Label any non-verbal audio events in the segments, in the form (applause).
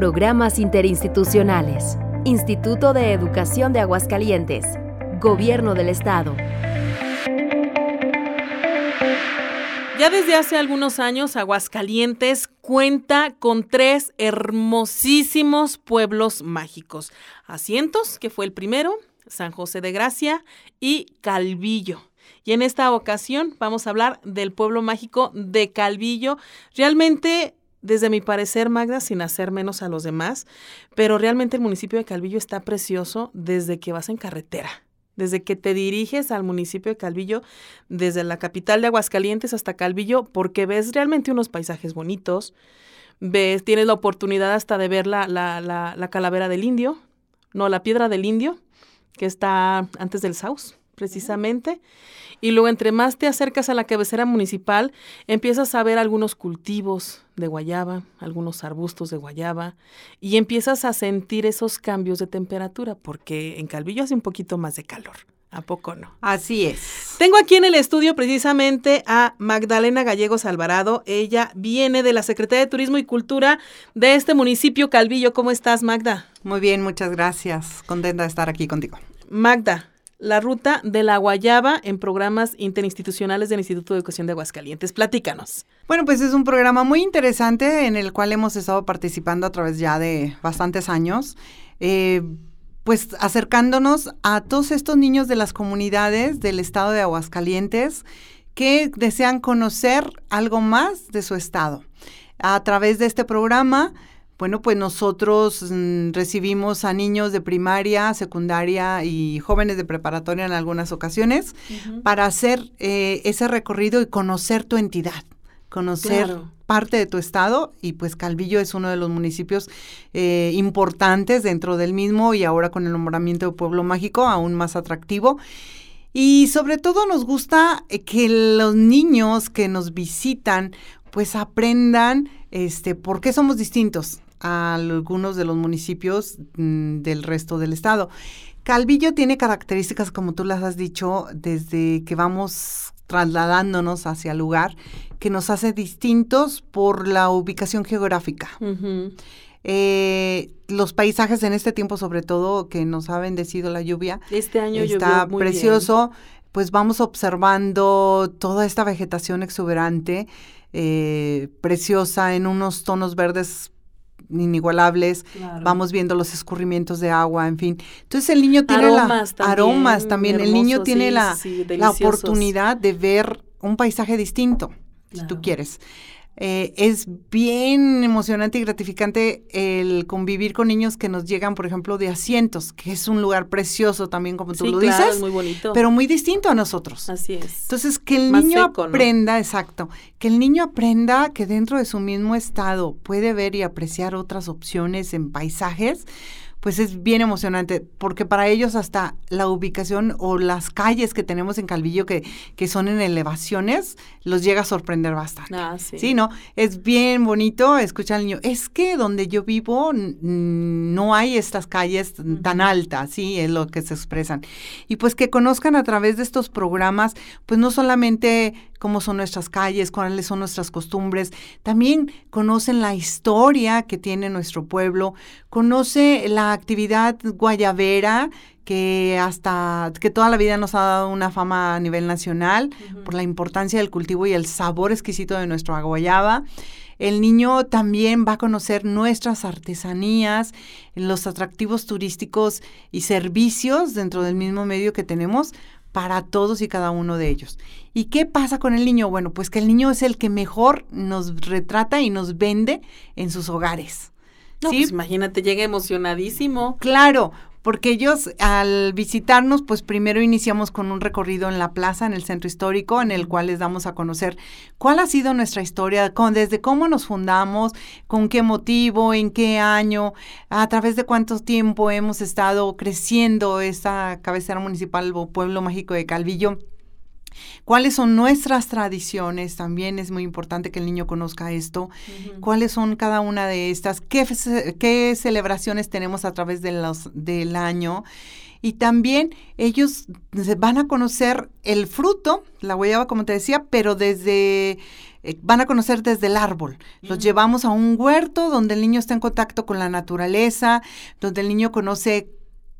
Programas interinstitucionales. Instituto de Educación de Aguascalientes. Gobierno del Estado. Ya desde hace algunos años, Aguascalientes cuenta con tres hermosísimos pueblos mágicos. Asientos, que fue el primero, San José de Gracia y Calvillo. Y en esta ocasión vamos a hablar del pueblo mágico de Calvillo. Realmente, desde mi parecer, Magda, sin hacer menos a los demás, pero realmente el municipio de Calvillo está precioso desde que vas en carretera desde que te diriges al municipio de Calvillo, desde la capital de Aguascalientes hasta Calvillo, porque ves realmente unos paisajes bonitos, ves, tienes la oportunidad hasta de ver la, la, la, calavera del indio, no, la piedra del indio, que está antes del Saus, precisamente. Y luego, entre más te acercas a la cabecera municipal, empiezas a ver algunos cultivos de guayaba, algunos arbustos de guayaba, y empiezas a sentir esos cambios de temperatura, porque en Calvillo hace un poquito más de calor. ¿A poco no? Así es. Tengo aquí en el estudio precisamente a Magdalena Gallegos Alvarado. Ella viene de la Secretaría de Turismo y Cultura de este municipio Calvillo. ¿Cómo estás, Magda? Muy bien, muchas gracias. Contenta de estar aquí contigo. Magda, la ruta de la guayaba en programas interinstitucionales del Instituto de Educación de Aguascalientes. Platícanos. Bueno, pues es un programa muy interesante en el cual hemos estado participando a través ya de bastantes años. Eh, pues acercándonos a todos estos niños de las comunidades del estado de Aguascalientes que desean conocer algo más de su estado. A través de este programa bueno, pues nosotros mm, recibimos a niños de primaria, secundaria y jóvenes de preparatoria en algunas ocasiones para hacer eh, ese recorrido y conocer tu entidad, conocer parte de tu estado. Y pues Calvillo es uno de los municipios eh, importantes dentro del mismo y ahora con el nombramiento de Pueblo Mágico aún más atractivo. Y sobre todo nos gusta eh, que los niños que nos visitan pues aprendan este por qué somos distintos a algunos de los municipios mm, del resto del estado. Calvillo tiene características, como tú las has dicho, desde que vamos trasladándonos hacia el lugar, que nos hace distintos por la ubicación geográfica. Eh, los paisajes en este tiempo, sobre todo, que nos ha bendecido la lluvia. Este año está precioso. Pues vamos observando toda esta vegetación exuberante, eh, preciosa, en unos tonos verdes inigualables, vamos viendo los escurrimientos de agua, en fin. Entonces el niño tiene aromas también, aromas también, el niño tiene la, la oportunidad de ver un paisaje distinto, si tú quieres. Eh, es bien emocionante y gratificante el convivir con niños que nos llegan, por ejemplo, de asientos, que es un lugar precioso también, como tú lo dices. muy bonito. Pero muy distinto a nosotros. Así es. Entonces, que el niño aprenda, exacto, que el niño aprenda que dentro de su mismo estado puede ver y apreciar otras opciones en paisajes pues es bien emocionante, porque para ellos hasta la ubicación o las calles que tenemos en Calvillo que, que son en elevaciones, los llega a sorprender bastante. Ah, sí. Sí, ¿no? Es bien bonito escuchar al niño. Es que donde yo vivo no hay estas calles tan altas, sí, es lo que se expresan. Y pues que conozcan a través de estos programas, pues no solamente cómo son nuestras calles, cuáles son nuestras costumbres. También conocen la historia que tiene nuestro pueblo, conoce la actividad guayabera que hasta que toda la vida nos ha dado una fama a nivel nacional por la importancia del cultivo y el sabor exquisito de nuestro guayaba. El niño también va a conocer nuestras artesanías, los atractivos turísticos y servicios dentro del mismo medio que tenemos para todos y cada uno de ellos. ¿Y qué pasa con el niño? Bueno, pues que el niño es el que mejor nos retrata y nos vende en sus hogares. No, pues imagínate, llega emocionadísimo. Claro, porque ellos al visitarnos, pues primero iniciamos con un recorrido en la plaza, en el centro histórico, en el cual les damos a conocer cuál ha sido nuestra historia, con, desde cómo nos fundamos, con qué motivo, en qué año, a través de cuánto tiempo hemos estado creciendo esta cabecera municipal o pueblo mágico de Calvillo cuáles son nuestras tradiciones, también es muy importante que el niño conozca esto, cuáles son cada una de estas, qué, qué celebraciones tenemos a través de los, del año. Y también ellos van a conocer el fruto, la guayaba como te decía, pero desde eh, van a conocer desde el árbol. Los llevamos a un huerto donde el niño está en contacto con la naturaleza, donde el niño conoce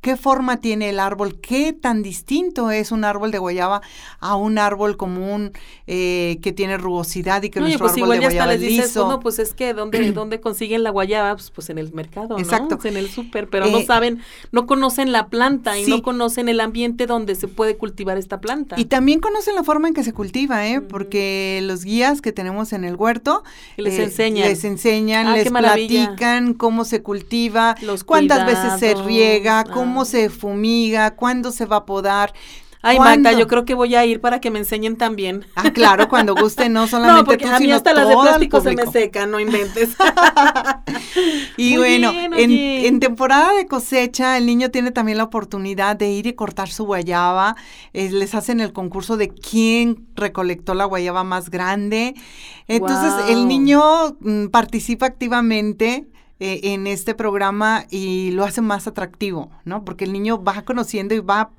qué forma tiene el árbol, qué tan distinto es un árbol de guayaba a un árbol común eh, que tiene rugosidad y que nuestro pues árbol igual de hasta guayaba les dices, liso. no, pues es que ¿dónde, (clears throat) dónde consiguen la guayaba? Pues, pues en el mercado, ¿no? Exacto. Pues en el súper, pero no Eh, saben, no conocen la planta y no conocen el ambiente donde se puede cultivar esta planta. Y también conocen la forma en que se cultiva, ¿eh? Porque los guías que tenemos en el huerto Y les eh, enseñan. les enseñan, Ah, les platican cómo se cultiva, Los cuántas veces se riega, cómo ah. se fumiga, cuándo se va a podar. Ay, ¿Cuándo? Magda, yo creo que voy a ir para que me enseñen también. Ah, claro, cuando guste, no (laughs) solamente No, porque tú, a mí sino hasta las de plástico se me secan, no inventes. (laughs) Y Muy bueno, bien, en, en temporada de cosecha, el niño tiene también la oportunidad de ir y cortar su guayaba. Eh, les hacen el concurso de quién recolectó la guayaba más grande. Entonces, el niño mm, participa activamente. Eh, en este programa y lo hace más atractivo, ¿no? Porque el niño va conociendo y va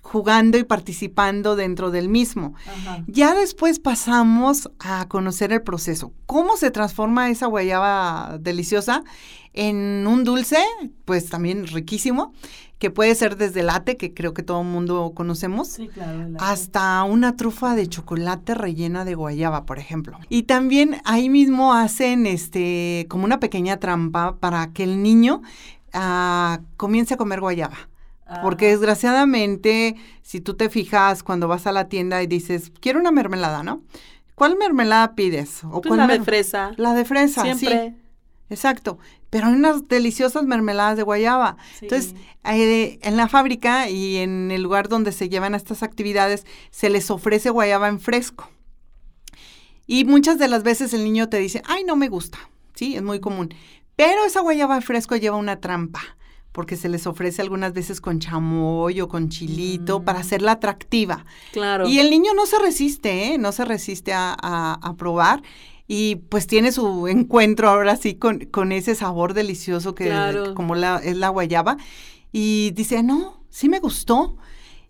jugando y participando dentro del mismo. Ya después pasamos a conocer el proceso. ¿Cómo se transforma esa guayaba deliciosa en un dulce? Pues también riquísimo, que puede ser desde late, que creo que todo el mundo conocemos, Sí, claro. hasta una trufa de chocolate rellena de guayaba, por ejemplo. Y también ahí mismo hacen este como una pequeña trampa para que el niño ah, comience a comer guayaba. Porque Ah. desgraciadamente, si tú te fijas cuando vas a la tienda y dices, quiero una mermelada, ¿no? ¿Cuál mermelada pides? ¿O Pues cuál la de fresa. La de fresa, Siempre. sí. Exacto. Pero hay unas deliciosas mermeladas de guayaba. Sí. Entonces, eh, en la fábrica y en el lugar donde se llevan estas actividades, se les ofrece guayaba en fresco. Y muchas de las veces el niño te dice, ay, no me gusta. Sí, es muy común. Pero esa guayaba en fresco lleva una trampa, porque se les ofrece algunas veces con chamoy o con chilito para Mm. hacerla atractiva. Claro. Y el niño no se resiste, ¿eh? No se resiste a, a- a probar. Y pues tiene su encuentro ahora sí con, con ese sabor delicioso que Claro. como la, es la guayaba. Y dice, no, sí me gustó.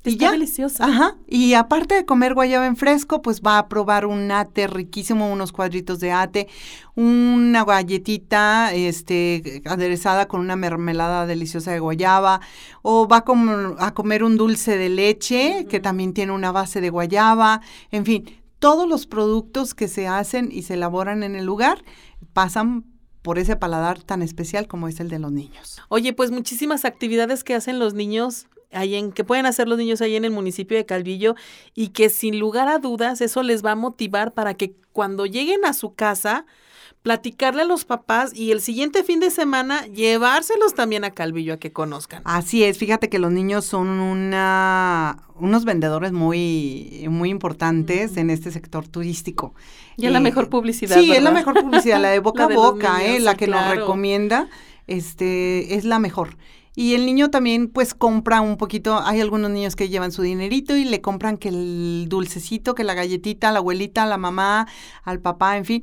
Y Está ya. deliciosa. Ajá. Y aparte de comer guayaba en fresco, pues va a probar un ate riquísimo, unos cuadritos de ate, una galletita este, aderezada con una mermelada deliciosa de guayaba, o va a, com- a comer un dulce de leche que también tiene una base de guayaba, en fin, todos los productos que se hacen y se elaboran en el lugar pasan por ese paladar tan especial como es el de los niños. Oye, pues muchísimas actividades que hacen los niños ahí en que pueden hacer los niños ahí en el municipio de Calvillo y que sin lugar a dudas eso les va a motivar para que cuando lleguen a su casa platicarle a los papás y el siguiente fin de semana llevárselos también a Calvillo a que conozcan. Así es, fíjate que los niños son una, unos vendedores muy, muy importantes en este sector turístico. Y es la Eh, mejor publicidad. Sí, es la mejor publicidad, la de (laughs) boca a de boca, niños, eh, la que nos recomienda, este, es la mejor. Y el niño también, pues, compra un poquito, hay algunos niños que llevan su dinerito y le compran que el dulcecito, que la galletita, la abuelita, a la mamá, al papá, en fin.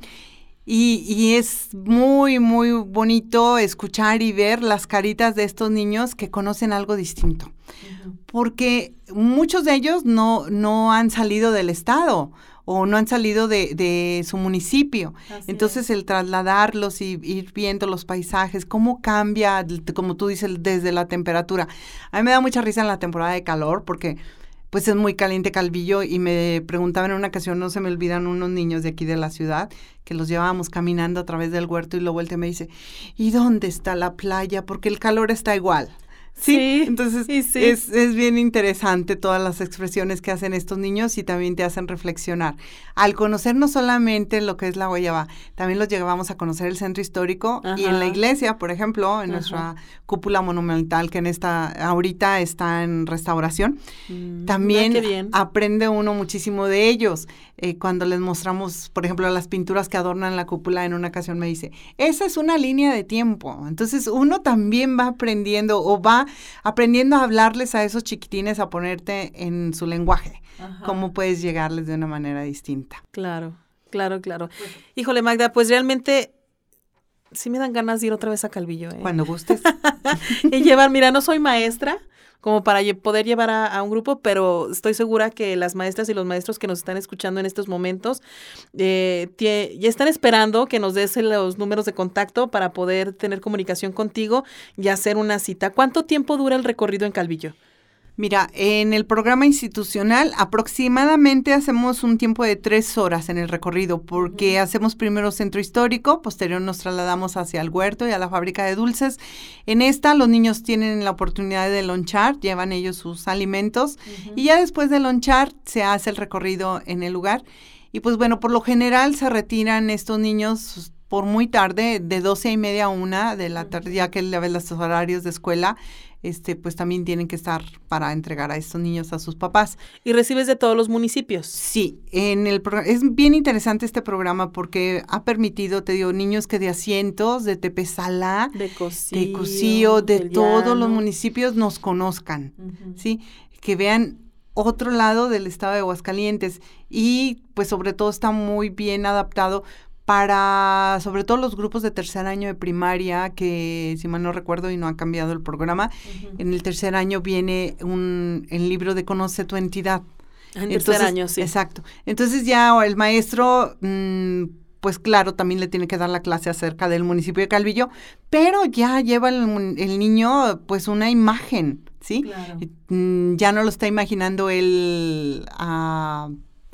Y, y es muy, muy bonito escuchar y ver las caritas de estos niños que conocen algo distinto. Porque muchos de ellos no, no han salido del estado o no han salido de, de su municipio. Así Entonces el trasladarlos y ir viendo los paisajes, cómo cambia, como tú dices, desde la temperatura. A mí me da mucha risa en la temporada de calor porque pues es muy caliente Calvillo y me preguntaban en una ocasión, no se me olvidan unos niños de aquí de la ciudad que los llevábamos caminando a través del huerto y lo vuelta me dice, ¿y dónde está la playa? Porque el calor está igual. Sí, entonces sí. Es, es bien interesante todas las expresiones que hacen estos niños y también te hacen reflexionar. Al conocer no solamente lo que es la guayaba, también los llevábamos a conocer el centro histórico y en la iglesia, por ejemplo, en Ajá. nuestra cúpula monumental que en esta ahorita está en restauración. Mm, También bien. aprende uno muchísimo de ellos. Eh, cuando les mostramos, por ejemplo, las pinturas que adornan la cúpula, en una ocasión me dice, esa es una línea de tiempo. Entonces uno también va aprendiendo o va aprendiendo a hablarles a esos chiquitines, a ponerte en su lenguaje, Ajá. cómo puedes llegarles de una manera distinta. Claro, claro, claro. Híjole, Magda, pues realmente sí me dan ganas de ir otra vez a Calvillo. ¿eh? Cuando gustes. (laughs) y llevar, mira, no soy maestra, como para poder llevar a, un grupo, pero estoy segura que las maestras y los maestros que nos están escuchando en estos momentos eh, ya están esperando que nos des los números de contacto para poder tener comunicación contigo y hacer una cita. ¿Cuánto tiempo dura el recorrido en Calvillo? Mira, en el programa institucional aproximadamente hacemos un tiempo de tres horas en el recorrido, porque hacemos primero centro histórico, posterior nos trasladamos hacia el huerto y a la fábrica de dulces. En esta los niños tienen la oportunidad de lonchar, llevan ellos sus alimentos y ya después de lonchar se hace el recorrido en el lugar. Y pues bueno, por lo general se retiran estos niños por muy tarde, de doce y media a una de la tarde, ya que le los horarios de escuela este, pues también tienen que estar para entregar a estos niños a sus papás. ¿Y recibes de todos los municipios? Sí, en el es bien interesante este programa porque ha permitido, te digo, niños que de asientos, de Tepesala, de Cocío, de, de todos los municipios nos conozcan, ¿sí? Que vean otro lado del estado de Aguascalientes y pues sobre todo está muy bien adaptado para sobre todo los grupos de tercer año de primaria, que si mal no recuerdo y no ha cambiado el programa, en el tercer año viene un, el libro de Conoce tu entidad. En el tercer año, sí. Exacto. Entonces ya el maestro, mm, pues claro, también le tiene que dar la clase acerca del municipio de Calvillo, pero ya lleva el, el niño pues una imagen, ¿sí? Claro. Mm, ya no lo está imaginando él a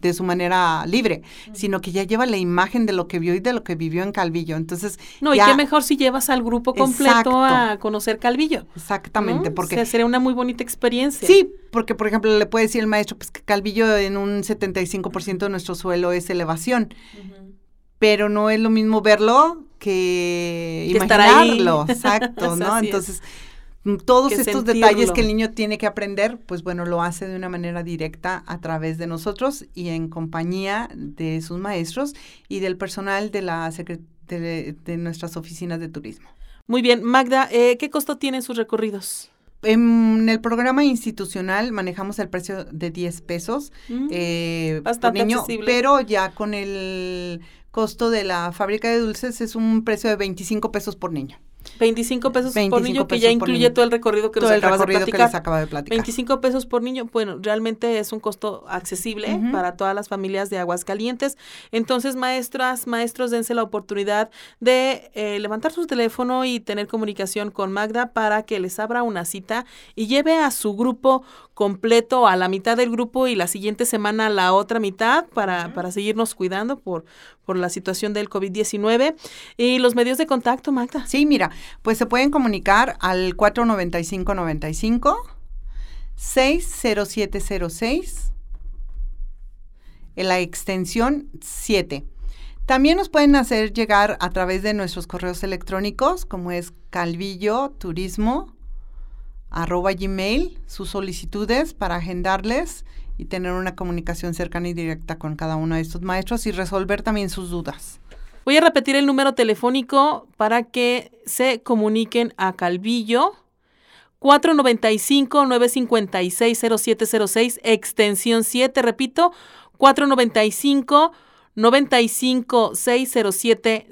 de su manera libre, sino que ya lleva la imagen de lo que vio y de lo que vivió en Calvillo. Entonces, no, y qué mejor si llevas al grupo completo a conocer Calvillo. Exactamente, porque sería una muy bonita experiencia. Sí, porque por ejemplo le puede decir el maestro pues que Calvillo en un 75% de nuestro suelo es elevación. Pero no es lo mismo verlo que, imaginarlo, exacto, (laughs) ¿no? Entonces, todos estos detalles que el niño tiene que aprender, pues bueno, lo hace de una manera directa a través de nosotros y en compañía de sus maestros y del personal de, la de, de nuestras oficinas de turismo. Muy bien, Magda, eh, ¿qué costo tienen sus recorridos? En el programa institucional manejamos el precio de 10 pesos mm, eh, bastante por niño, accesible. pero ya con el costo de la fábrica de dulces es un precio de 25 pesos por niño. 25 pesos por niño, que ya incluye todo el recorrido que nos acabas de platicar. les acaba de platicar. 25 pesos por niño, bueno, realmente es un costo accesible para todas las familias de Aguascalientes. Entonces, maestras, maestros, dense la oportunidad de eh, levantar su teléfono y tener comunicación con Magda para que les abra una cita y lleve a su grupo completo, a la mitad del grupo y la siguiente semana a la otra mitad para, para seguirnos cuidando por, por la situación del COVID-19. Y los medios de contacto, Magda. Sí, mira, pues se pueden comunicar al 495-95, 60706, en la extensión 7. También nos pueden hacer llegar a través de nuestros correos electrónicos, como es calvillo turismo arroba gmail, sus solicitudes para agendarles y tener una comunicación cercana y directa con cada uno de estos maestros y resolver también sus dudas. Voy a repetir el número telefónico para que se comuniquen a Calvillo. 495-956-0706, extensión 7, repito, 495 95 607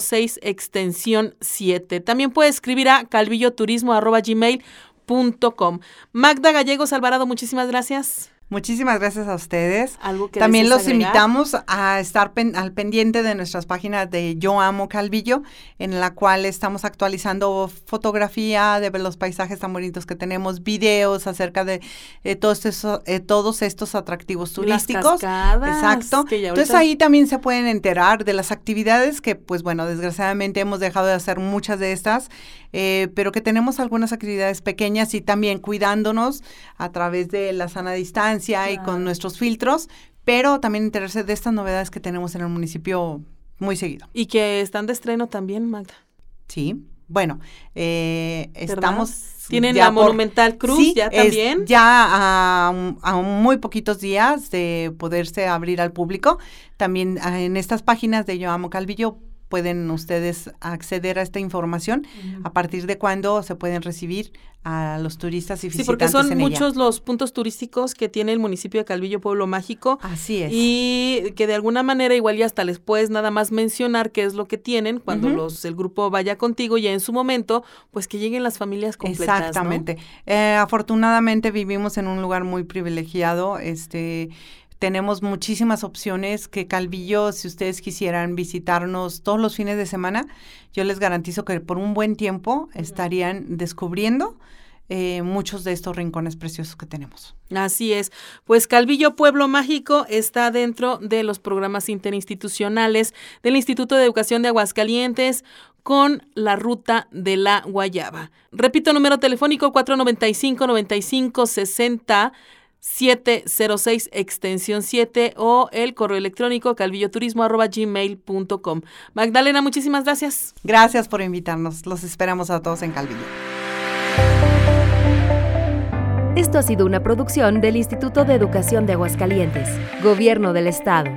06 extensión 7. También puede escribir a calvilloturismo.gmail.com. Magda Gallegos Alvarado, muchísimas gracias. Muchísimas gracias a ustedes. ¿Algo que También los invitamos a estar al pendiente de nuestras páginas de Yo Amo Calvillo, en la cual estamos actualizando fotografía de los paisajes tan bonitos que tenemos, videos acerca de eh, todos, esos, eh, todos estos atractivos turísticos. Exacto. Entonces ahí también se pueden enterar de las actividades que, pues bueno, desgraciadamente hemos dejado de hacer muchas de estas, eh, pero que tenemos algunas actividades pequeñas y también cuidándonos a través de la sana distancia y con nuestros filtros, pero también enterarse de estas novedades que tenemos en el municipio muy seguido. Y que están de estreno también, Magda. Sí, bueno, eh, estamos... Tienen la Monumental Cruz ya también. ya a, a, muy poquitos días de poderse abrir al público. También ah, en estas páginas de Yo Amo Calvillo pueden ustedes acceder a esta información, a partir de cuándo se pueden recibir a los turistas y visitantes. Sí, porque son muchos los puntos turísticos que tiene el municipio de Calvillo Pueblo Mágico. Así es. Y que de alguna manera igual ya hasta les puedes nada más mencionar qué es lo que tienen cuando los el grupo vaya contigo ya en su momento, pues que lleguen las familias completas. Exactamente. Eh, afortunadamente vivimos en un lugar muy privilegiado, este tenemos muchísimas opciones que Calvillo, si ustedes quisieran visitarnos todos los fines de semana, yo les garantizo que por un buen tiempo estarían descubriendo eh, muchos de estos rincones preciosos que tenemos. Así es. Pues Calvillo Pueblo Mágico está dentro de los programas interinstitucionales del Instituto de Educación de Aguascalientes con la ruta de la Guayaba. Repito, número telefónico 495 95 60 706 extensión 7 o el correo electrónico calvilloturismo.gmail.com. Magdalena, muchísimas gracias. Gracias por invitarnos. Los esperamos a todos en Calvillo. Esto ha sido una producción del Instituto de Educación de Aguascalientes, Gobierno del Estado.